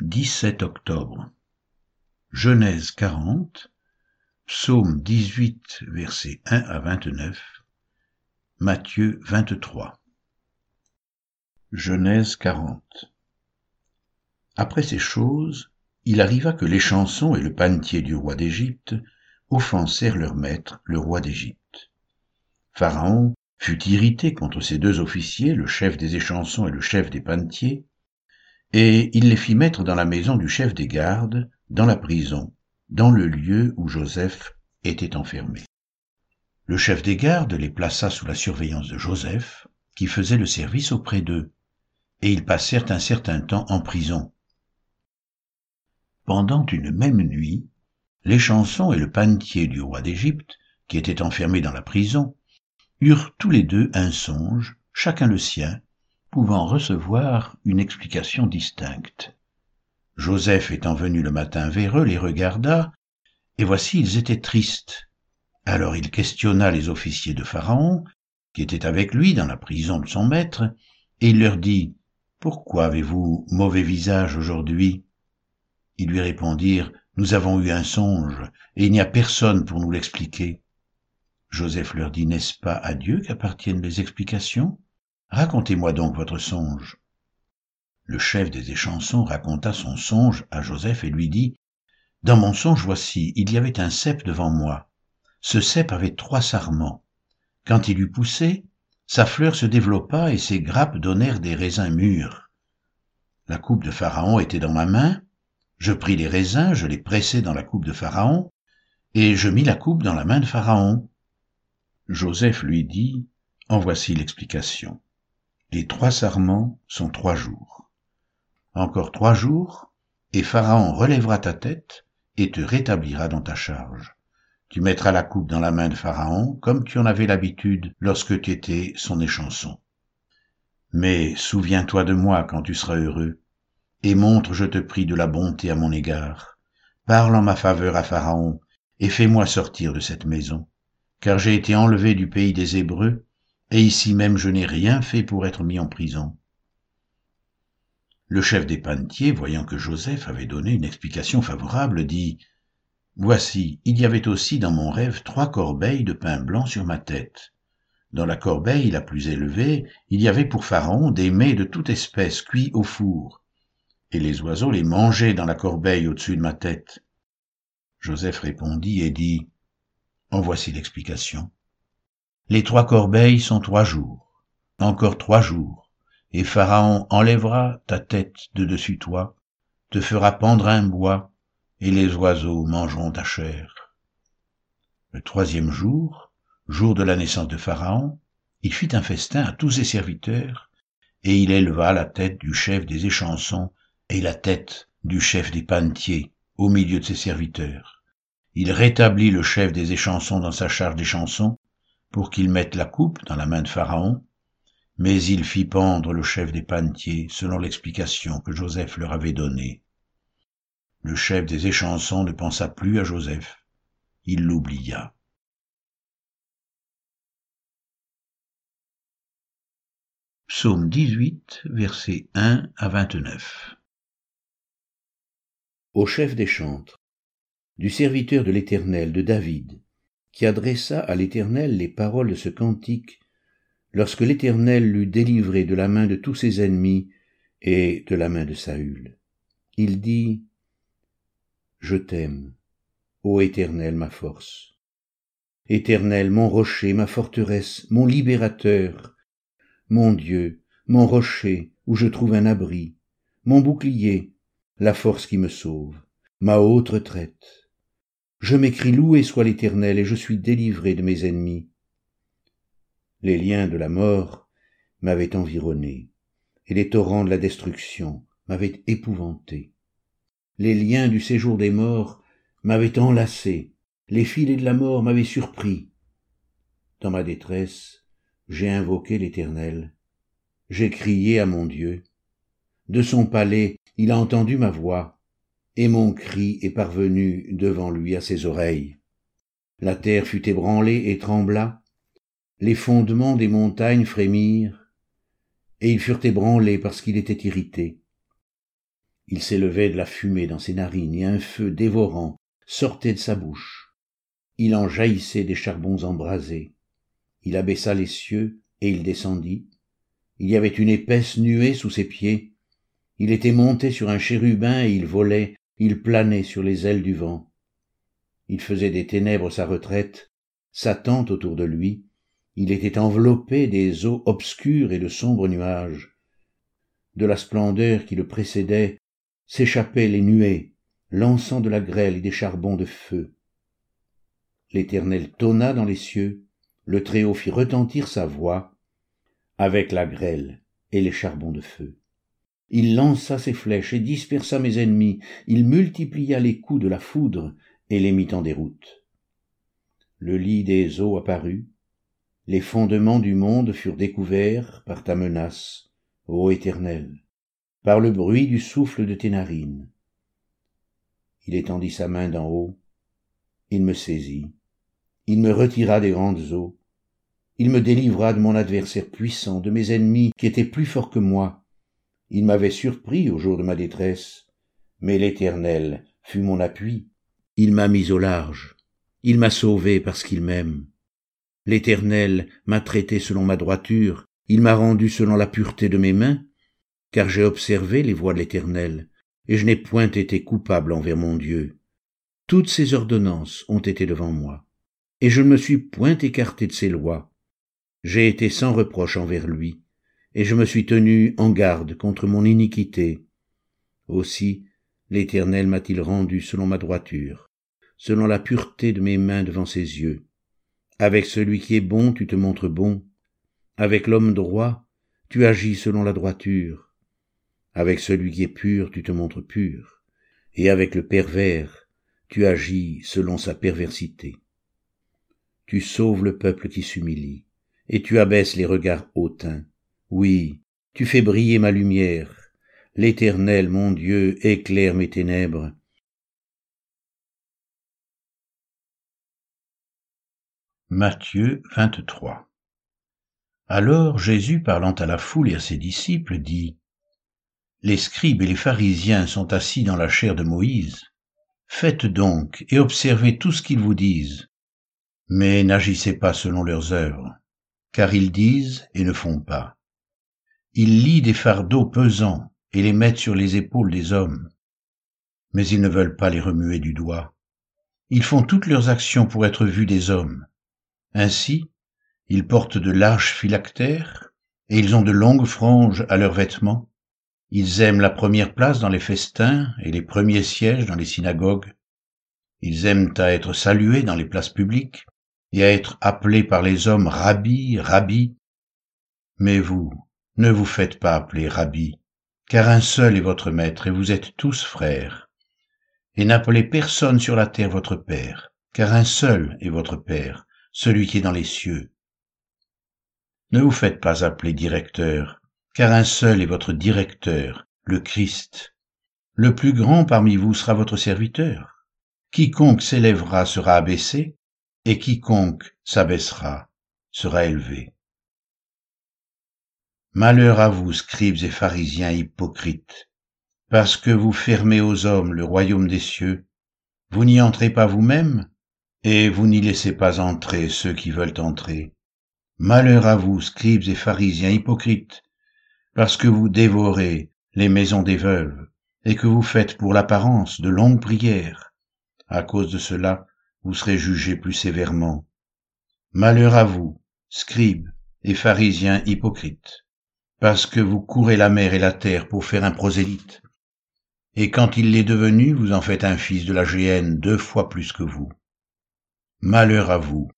17 octobre. Genèse 40, Psaume 18, versets 1 à 29, Matthieu 23. Genèse 40. Après ces choses, il arriva que les et le panetier du roi d'Égypte offensèrent leur maître, le roi d'Égypte. Pharaon fut irrité contre ces deux officiers, le chef des échansons et le chef des panetiers, et il les fit mettre dans la maison du chef des gardes, dans la prison, dans le lieu où Joseph était enfermé. Le chef des gardes les plaça sous la surveillance de Joseph, qui faisait le service auprès d'eux, et ils passèrent un certain temps en prison. Pendant une même nuit, les chansons et le panetier du roi d'Égypte, qui étaient enfermés dans la prison, eurent tous les deux un songe, chacun le sien, pouvant recevoir une explication distincte. Joseph étant venu le matin vers eux, les regarda, et voici ils étaient tristes. Alors il questionna les officiers de Pharaon, qui étaient avec lui dans la prison de son maître, et il leur dit, Pourquoi avez-vous mauvais visage aujourd'hui? Ils lui répondirent, Nous avons eu un songe, et il n'y a personne pour nous l'expliquer. Joseph leur dit, N'est-ce pas à Dieu qu'appartiennent les explications? Racontez-moi donc votre songe. Le chef des échansons raconta son songe à Joseph et lui dit, Dans mon songe voici, il y avait un cep devant moi. Ce cep avait trois sarments. Quand il eut poussé, sa fleur se développa et ses grappes donnèrent des raisins mûrs. La coupe de Pharaon était dans ma main. Je pris les raisins, je les pressai dans la coupe de Pharaon, et je mis la coupe dans la main de Pharaon. Joseph lui dit, En voici l'explication. Les trois sarments sont trois jours. Encore trois jours, et Pharaon relèvera ta tête et te rétablira dans ta charge. Tu mettras la coupe dans la main de Pharaon, comme tu en avais l'habitude lorsque tu étais son échanson. Mais souviens-toi de moi quand tu seras heureux, et montre, je te prie, de la bonté à mon égard. Parle en ma faveur à Pharaon, et fais-moi sortir de cette maison, car j'ai été enlevé du pays des Hébreux, et ici même je n'ai rien fait pour être mis en prison. Le chef des panetiers, voyant que Joseph avait donné une explication favorable, dit Voici, il y avait aussi dans mon rêve trois corbeilles de pain blanc sur ma tête. Dans la corbeille la plus élevée, il y avait pour Pharaon des mets de toute espèce cuits au four, et les oiseaux les mangeaient dans la corbeille au-dessus de ma tête. Joseph répondit et dit En voici l'explication. Les trois corbeilles sont trois jours, encore trois jours, et Pharaon enlèvera ta tête de dessus toi, te fera pendre un bois, et les oiseaux mangeront ta chair. Le troisième jour, jour de la naissance de Pharaon, il fit un festin à tous ses serviteurs, et il éleva la tête du chef des échansons et la tête du chef des panetiers au milieu de ses serviteurs. Il rétablit le chef des échansons dans sa charge des pour qu'il mette la coupe dans la main de Pharaon, mais il fit pendre le chef des panetiers selon l'explication que Joseph leur avait donnée. Le chef des échansons ne pensa plus à Joseph, il l'oublia. Psaume 18, versets 1 à 29 Au chef des chantres, du serviteur de l'Éternel, de David, qui adressa à l'Éternel les paroles de ce cantique lorsque l'Éternel l'eut délivré de la main de tous ses ennemis et de la main de Saül. Il dit, Je t'aime, ô Éternel ma force. Éternel mon rocher, ma forteresse, mon libérateur, mon Dieu, mon rocher, où je trouve un abri, mon bouclier, la force qui me sauve, ma haute retraite. Je m'écris loué soit l'Éternel, et je suis délivré de mes ennemis. Les liens de la mort m'avaient environné, et les torrents de la destruction m'avaient épouvanté. Les liens du séjour des morts m'avaient enlacé, les filets de la mort m'avaient surpris. Dans ma détresse, j'ai invoqué l'Éternel, j'ai crié à mon Dieu. De son palais, il a entendu ma voix, et mon cri est parvenu devant lui à ses oreilles. La terre fut ébranlée et trembla, les fondements des montagnes frémirent, et ils furent ébranlés parce qu'il était irrité. Il s'élevait de la fumée dans ses narines et un feu dévorant sortait de sa bouche. Il en jaillissait des charbons embrasés. Il abaissa les cieux et il descendit. Il y avait une épaisse nuée sous ses pieds. Il était monté sur un chérubin et il volait, il planait sur les ailes du vent. Il faisait des ténèbres sa retraite, sa tente autour de lui. Il était enveloppé des eaux obscures et de sombres nuages. De la splendeur qui le précédait s'échappaient les nuées, lançant de la grêle et des charbons de feu. L'Éternel tonna dans les cieux, le Très-Haut fit retentir sa voix, avec la grêle et les charbons de feu. Il lança ses flèches et dispersa mes ennemis, il multiplia les coups de la foudre et les mit en déroute. Le lit des eaux apparut, les fondements du monde furent découverts par ta menace, ô Éternel, par le bruit du souffle de tes narines. Il étendit sa main d'en haut, il me saisit, il me retira des grandes eaux, il me délivra de mon adversaire puissant, de mes ennemis qui étaient plus forts que moi. Il m'avait surpris au jour de ma détresse, mais l'Éternel fut mon appui. Il m'a mis au large, il m'a sauvé parce qu'il m'aime. L'Éternel m'a traité selon ma droiture, il m'a rendu selon la pureté de mes mains, car j'ai observé les voies de l'Éternel, et je n'ai point été coupable envers mon Dieu. Toutes ses ordonnances ont été devant moi, et je ne me suis point écarté de ses lois. J'ai été sans reproche envers lui, et je me suis tenu en garde contre mon iniquité. Aussi l'Éternel m'a-t-il rendu selon ma droiture, selon la pureté de mes mains devant ses yeux. Avec celui qui est bon, tu te montres bon. Avec l'homme droit, tu agis selon la droiture. Avec celui qui est pur, tu te montres pur. Et avec le pervers, tu agis selon sa perversité. Tu sauves le peuple qui s'humilie, et tu abaisses les regards hautains. Oui, tu fais briller ma lumière. L'Éternel, mon Dieu, éclaire mes ténèbres. Matthieu 23 Alors Jésus, parlant à la foule et à ses disciples, dit, Les scribes et les pharisiens sont assis dans la chair de Moïse. Faites donc et observez tout ce qu'ils vous disent, mais n'agissez pas selon leurs œuvres, car ils disent et ne font pas. Ils lient des fardeaux pesants et les mettent sur les épaules des hommes, mais ils ne veulent pas les remuer du doigt. Ils font toutes leurs actions pour être vus des hommes ainsi, ils portent de larges phylactères, et ils ont de longues franges à leurs vêtements. Ils aiment la première place dans les festins et les premiers sièges dans les synagogues. Ils aiment à être salués dans les places publiques et à être appelés par les hommes rabbi, rabbi. Mais vous, ne vous faites pas appeler rabbi, car un seul est votre maître et vous êtes tous frères. Et n'appelez personne sur la terre votre père, car un seul est votre père, celui qui est dans les cieux. Ne vous faites pas appeler directeur, car un seul est votre directeur, le Christ. Le plus grand parmi vous sera votre serviteur. Quiconque s'élèvera sera abaissé, et quiconque s'abaissera sera élevé. Malheur à vous, scribes et pharisiens hypocrites, parce que vous fermez aux hommes le royaume des cieux, vous n'y entrez pas vous-même, et vous n'y laissez pas entrer ceux qui veulent entrer. Malheur à vous, scribes et pharisiens hypocrites, parce que vous dévorez les maisons des veuves, et que vous faites pour l'apparence de longues prières. À cause de cela, vous serez jugés plus sévèrement. Malheur à vous, scribes et pharisiens hypocrites, parce que vous courez la mer et la terre pour faire un prosélyte, et quand il l'est devenu, vous en faites un fils de la géhenne deux fois plus que vous. Malheur à vous,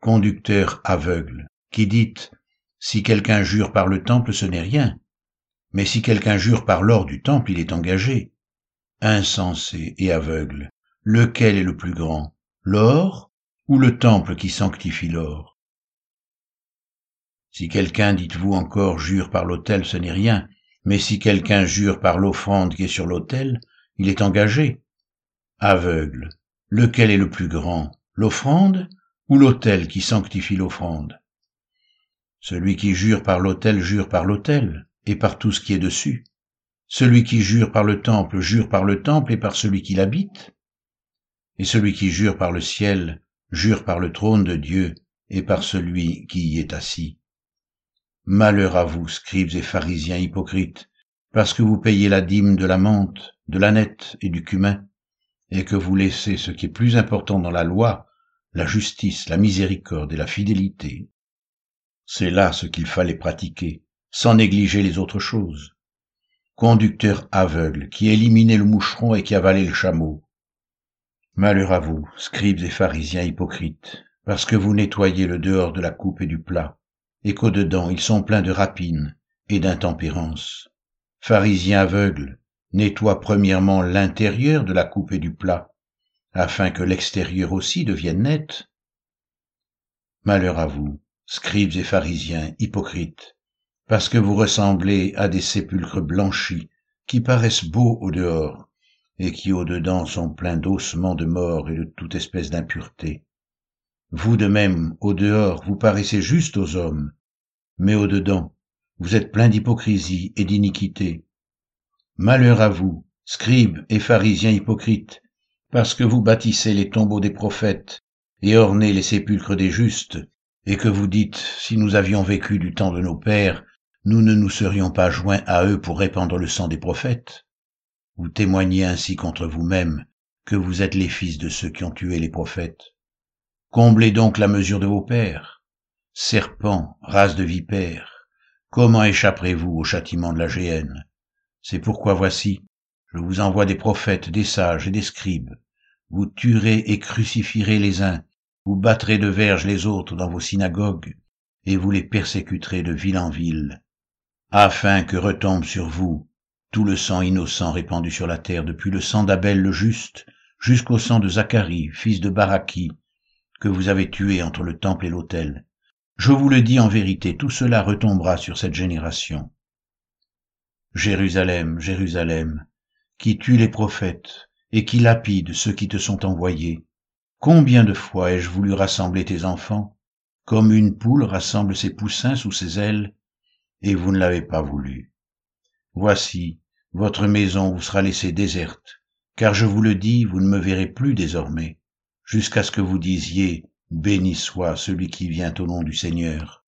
conducteurs aveugles, qui dites, si quelqu'un jure par le temple, ce n'est rien, mais si quelqu'un jure par l'or du temple, il est engagé. Insensé et aveugle, lequel est le plus grand, l'or ou le temple qui sanctifie l'or? Si quelqu'un, dites-vous encore, jure par l'autel, ce n'est rien, mais si quelqu'un jure par l'offrande qui est sur l'autel, il est engagé. Aveugle, lequel est le plus grand, l'offrande ou l'autel qui sanctifie l'offrande? Celui qui jure par l'autel jure par l'autel et par tout ce qui est dessus. Celui qui jure par le temple jure par le temple et par celui qui l'habite. Et celui qui jure par le ciel jure par le trône de Dieu et par celui qui y est assis. Malheur à vous, scribes et pharisiens hypocrites, parce que vous payez la dîme de la menthe, de la nette et du cumin, et que vous laissez ce qui est plus important dans la loi, la justice, la miséricorde et la fidélité. C'est là ce qu'il fallait pratiquer, sans négliger les autres choses. Conducteur aveugle, qui éliminait le moucheron et qui avalait le chameau. Malheur à vous, scribes et pharisiens hypocrites, parce que vous nettoyez le dehors de la coupe et du plat, et qu'au-dedans ils sont pleins de rapines et d'intempérance. Pharisiens aveugles, nettoie premièrement l'intérieur de la coupe et du plat, afin que l'extérieur aussi devienne net. Malheur à vous, scribes et pharisiens hypocrites, parce que vous ressemblez à des sépulcres blanchis, qui paraissent beaux au dehors, et qui au dedans sont pleins d'ossements de mort et de toute espèce d'impureté. Vous de même, au dehors, vous paraissez juste aux hommes, mais au dedans, vous êtes plein d'hypocrisie et d'iniquité. Malheur à vous, scribes et pharisiens hypocrites, parce que vous bâtissez les tombeaux des prophètes et ornez les sépulcres des justes, et que vous dites, si nous avions vécu du temps de nos pères, nous ne nous serions pas joints à eux pour répandre le sang des prophètes. Vous témoignez ainsi contre vous-même que vous êtes les fils de ceux qui ont tué les prophètes. Comblez donc la mesure de vos pères. Serpents, race de vipères, comment échapperez-vous au châtiment de la géhenne? C'est pourquoi voici, je vous envoie des prophètes, des sages et des scribes. Vous tuerez et crucifierez les uns, vous battrez de verges les autres dans vos synagogues, et vous les persécuterez de ville en ville, afin que retombe sur vous tout le sang innocent répandu sur la terre depuis le sang d'Abel le juste jusqu'au sang de Zacharie, fils de Baraki, que vous avez tué entre le temple et l'autel. Je vous le dis en vérité, tout cela retombera sur cette génération. Jérusalem, Jérusalem, qui tue les prophètes et qui lapide ceux qui te sont envoyés. Combien de fois ai-je voulu rassembler tes enfants, comme une poule rassemble ses poussins sous ses ailes, et vous ne l'avez pas voulu. Voici, votre maison vous sera laissée déserte, car je vous le dis, vous ne me verrez plus désormais, jusqu'à ce que vous disiez, Béni soit celui qui vient au nom du Seigneur.